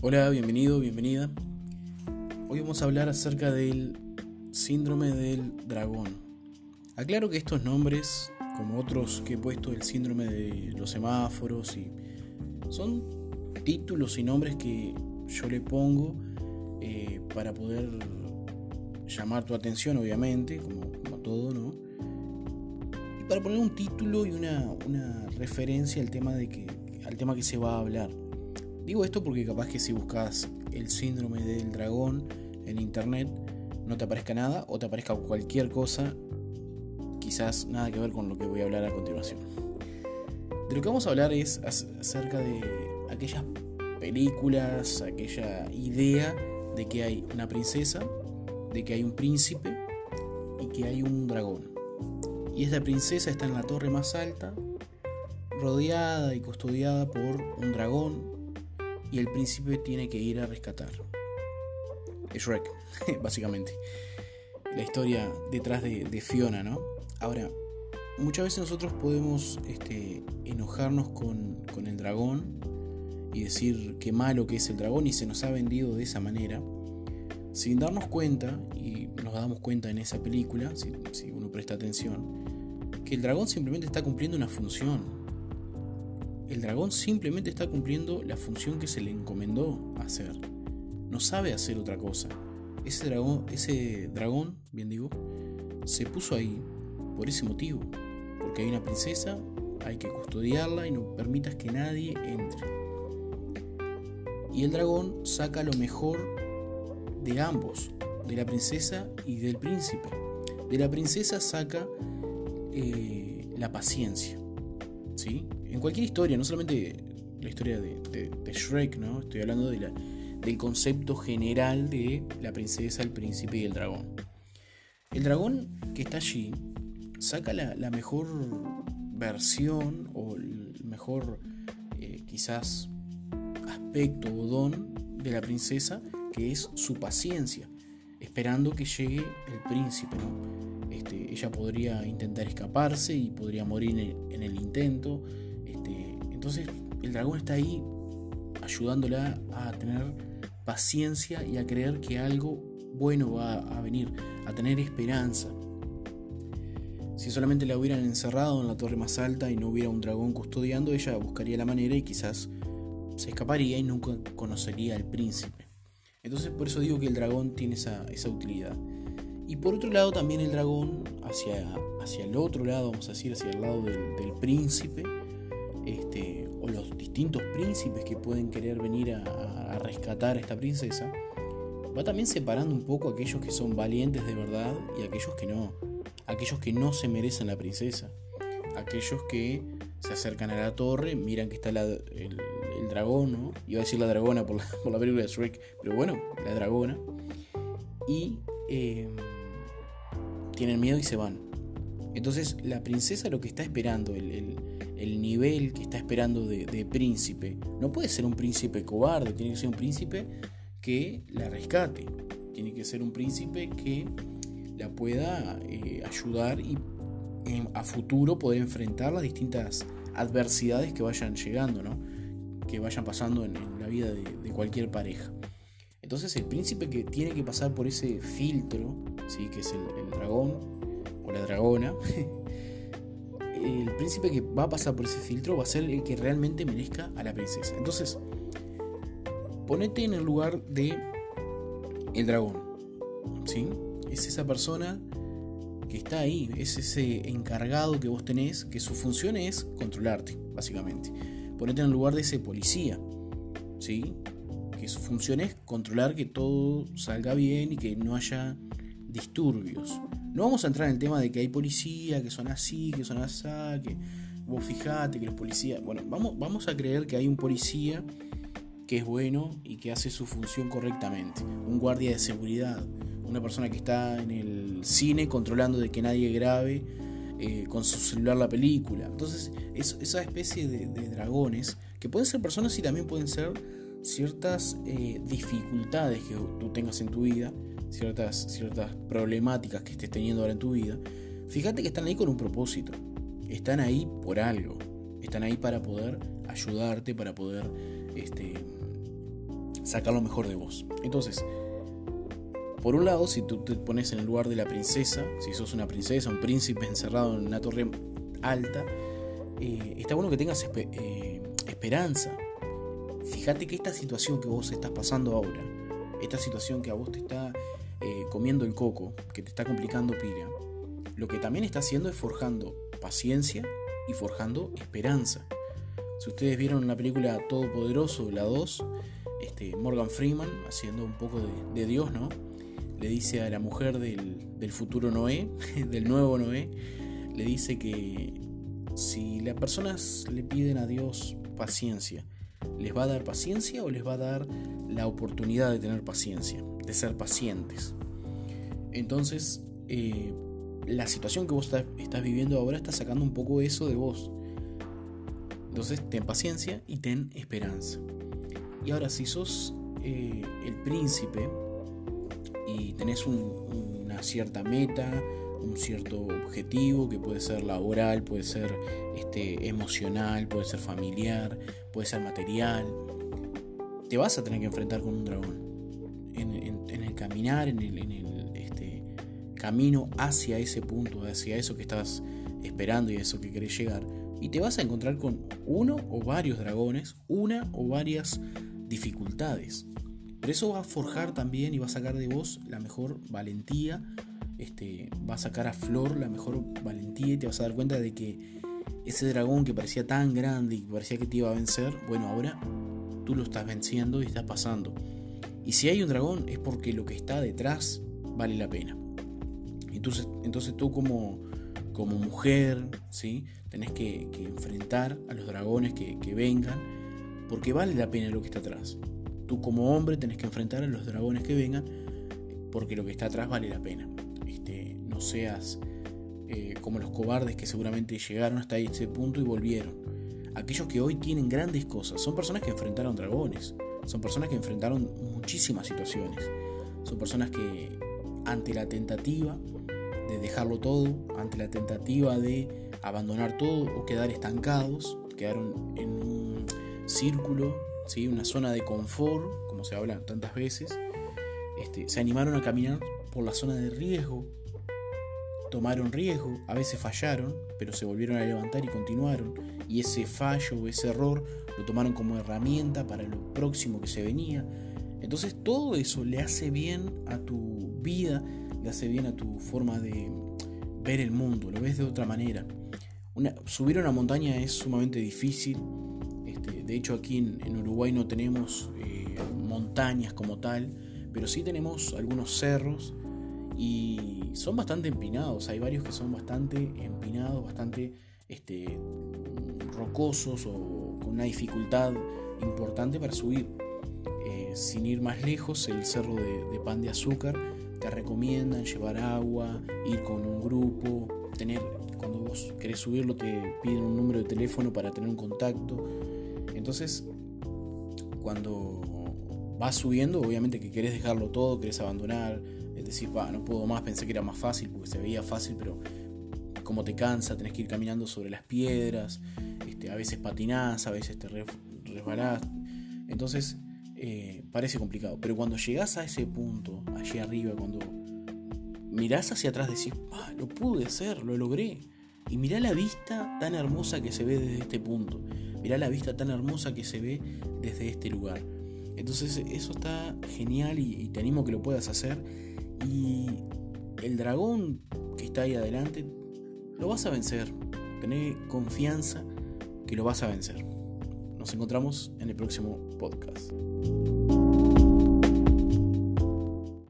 Hola, bienvenido, bienvenida. Hoy vamos a hablar acerca del síndrome del dragón. Aclaro que estos nombres, como otros que he puesto, el síndrome de los semáforos, y son títulos y nombres que yo le pongo eh, para poder llamar tu atención, obviamente, como, todo, ¿no? Y para poner un título y una, una referencia al tema, de que, al tema que se va a hablar. Digo esto porque capaz que si buscas el síndrome del dragón en internet no te aparezca nada o te aparezca cualquier cosa, quizás nada que ver con lo que voy a hablar a continuación. De lo que vamos a hablar es acerca de aquellas películas, aquella idea de que hay una princesa, de que hay un príncipe y que hay un dragón. Y esta princesa está en la torre más alta, rodeada y custodiada por un dragón y el príncipe tiene que ir a rescatarlo. Shrek, básicamente. La historia detrás de, Fiona, ¿no? Ahora, muchas veces nosotros podemos este, enojarnos con, con, el dragón y decir qué malo que es el dragón y se nos ha vendido de esa manera, sin darnos cuenta, y nos damos cuenta en esa película, si uno presta atención, que el dragón simplemente está cumpliendo una función, el dragón simplemente está cumpliendo la función que se le encomendó hacer. No sabe hacer otra cosa. Ese dragón, ese dragón, bien digo, se puso ahí por ese motivo. Porque hay una princesa, hay que custodiarla y no permitas que nadie entre. Y el dragón saca lo mejor de ambos, de la princesa y del príncipe. De la princesa saca eh, la paciencia. ¿Sí? En cualquier historia, no solamente la historia de, Shrek, ¿no? Estoy hablando de la, del concepto general de la princesa, el príncipe y el dragón. El dragón que está allí saca la, mejor versión o el mejor eh, quizás aspecto o don de la princesa, que es su paciencia, esperando que llegue el príncipe. Este, ella podría intentar escaparse y podría morir en el intento, entonces el dragón está ahí ayudándola a tener paciencia y a creer que algo bueno va a venir, a tener esperanza. Si solamente la hubieran encerrado en la torre más alta y no hubiera un dragón custodiando, ella buscaría la manera y quizás se escaparía y nunca conocería al príncipe. Entonces por eso digo que el dragón tiene esa, utilidad. Y por otro lado también el dragón hacia, hacia el otro lado, vamos a decir, hacia el lado del príncipe, este, o los distintos príncipes que pueden querer venir a, rescatar a esta princesa, va también separando un poco aquellos que son valientes de verdad y aquellos que no, aquellos que no se merecen la princesa, aquellos que se acercan a la torre, miran que está el, dragón, ¿no? iba a decir la dragona por la, por la película de Shrek, pero bueno, la dragona, y em, tienen miedo y se van. Entonces la princesa lo que está esperando, el nivel que está esperando de, príncipe. No puede ser un príncipe cobarde, tiene que ser un príncipe que la rescate. Tiene que ser un príncipe que la pueda eh, ayudar y a futuro poder enfrentar las distintas adversidades que vayan llegando, ¿no? que vayan pasando en, la vida de, cualquier pareja. Entonces el príncipe que tiene que pasar por ese filtro, ¿sí? que es el dragón o la dragona, el príncipe que va a pasar por ese filtro va a ser el que realmente merezca a la princesa. Entonces, ponete en el lugar de el dragón. ¿Sí? Es esa persona que está ahí, es ese encargado que vos tenés, que su función es controlarte, básicamente. Ponete en el lugar de ese policía, ¿sí? Que su función es controlar que todo salga bien y que no haya disturbios. No vamos a entrar en el tema de que hay policía, que son así, que son así, que vos fijate que los policías. Bueno, vamos, vamos a creer que hay un policía que es bueno y que hace su función correctamente. Un guardia de seguridad, una persona que está en el cine controlando de que nadie grabe eh, con su celular la película. Entonces, esa especie de, dragones, que pueden ser personas y también pueden ser ciertas eh, dificultades que tú tengas en tu vida ciertas, ciertas problemáticas que estés teniendo ahora en tu vida, fíjate que están ahí con un propósito. Están ahí por algo. Están ahí para poder ayudarte, para poder este, sacar lo mejor de vos. Entonces, por un lado, si tú te pones en el lugar de la princesa, si sos una princesa, un príncipe encerrado en una torre alta, eh, está bueno que tengas eh, esperanza. Fíjate que esta situación que vos estás pasando ahora, esta situación que a vos te está eh, comiendo el coco, que te está complicando pira, lo que también está haciendo es forjando paciencia y forjando esperanza. Si ustedes vieron la película Todopoderoso, la 2, este, Morgan Freeman, haciendo un poco de, Dios, ¿no? Le dice a la mujer del, del futuro Noé, del nuevo Noé, le dice que si las personas le piden a Dios paciencia, ¿les va a dar paciencia o les va a dar la oportunidad de tener paciencia, de ser pacientes? Entonces, eh, la situación que vos estás viviendo ahora está sacando un poco eso de vos. Entonces, ten paciencia y ten esperanza. Y ahora, si sos eh, el príncipe y tenés una cierta meta, un cierto objetivo que puede ser laboral, puede ser este, emocional, puede ser familiar, puede ser material, te vas a tener que enfrentar con un dragón. En, el caminar, en el, este, camino hacia ese punto, hacia eso que estás esperando y eso que querés llegar. Y te vas a encontrar con uno o varios dragones, una o varias dificultades. Pero eso va a forjar también y va a sacar de vos la mejor valentía, este, va a sacar a flor la mejor valentía y te vas a dar cuenta de que ese dragón que parecía tan grande y que parecía que te iba a vencer, bueno, ahora tú lo estás venciendo y está pasando. Y si hay un dragón es porque lo que está detrás vale la pena. Entonces, entonces tú como, como mujer, ¿sí? tenés que, enfrentar a los dragones que, que vengan porque vale la pena lo que está atrás. Tú como hombre tenés que enfrentar a los dragones que vengan porque lo que está atrás vale la pena no seas eh, como los cobardes que seguramente llegaron hasta ese punto y volvieron. Aquellos que hoy tienen grandes cosas, son personas que enfrentaron dragones, son personas que enfrentaron muchísimas situaciones, son personas que ante la tentativa de dejarlo todo, ante la tentativa de abandonar todo o quedar estancados, quedaron en un círculo, ¿sí? una zona de confort, como se habla tantas veces, este, se animaron a caminar por la zona de riesgo, tomaron riesgo, a veces fallaron, pero se volvieron a levantar y continuaron. Y ese fallo o ese error lo tomaron como herramienta para lo próximo que se venía. Entonces todo eso le hace bien a tu vida, le hace bien a tu forma de ver el mundo, lo ves de otra manera. subir una montaña es sumamente difícil. Este, de hecho aquí en, Uruguay no tenemos eh, montañas como tal, pero sí tenemos algunos cerros y son bastante empinados. Hay varios que son bastante empinados, bastante este, rocosos o con una dificultad importante para subir. Eh, sin ir más lejos, el cerro de, pan de azúcar te recomiendan llevar agua, ir con un grupo, tener cuando vos querés subirlo te piden un número de teléfono para tener un contacto. Entonces, cuando vas subiendo, obviamente que querés dejarlo todo, querés abandonar, es decir, no puedo más, pensé que era más fácil porque se veía fácil, pero como te cansa, tenés que ir caminando sobre las piedras, este, a veces patinás, a veces te resbalás. Entonces, eh, parece complicado. Pero cuando llegás a ese punto, allí arriba, cuando mirás hacia atrás, decís, ah, lo pude hacer, lo logré. Y mirá la vista tan hermosa que se ve desde este punto. Mirá la vista tan hermosa que se ve desde este lugar. Entonces eso está genial y, y te animo a que lo puedas hacer. Y el dragón que está ahí adelante, lo vas a vencer. Tené confianza que lo vas a vencer. Nos encontramos en el próximo podcast.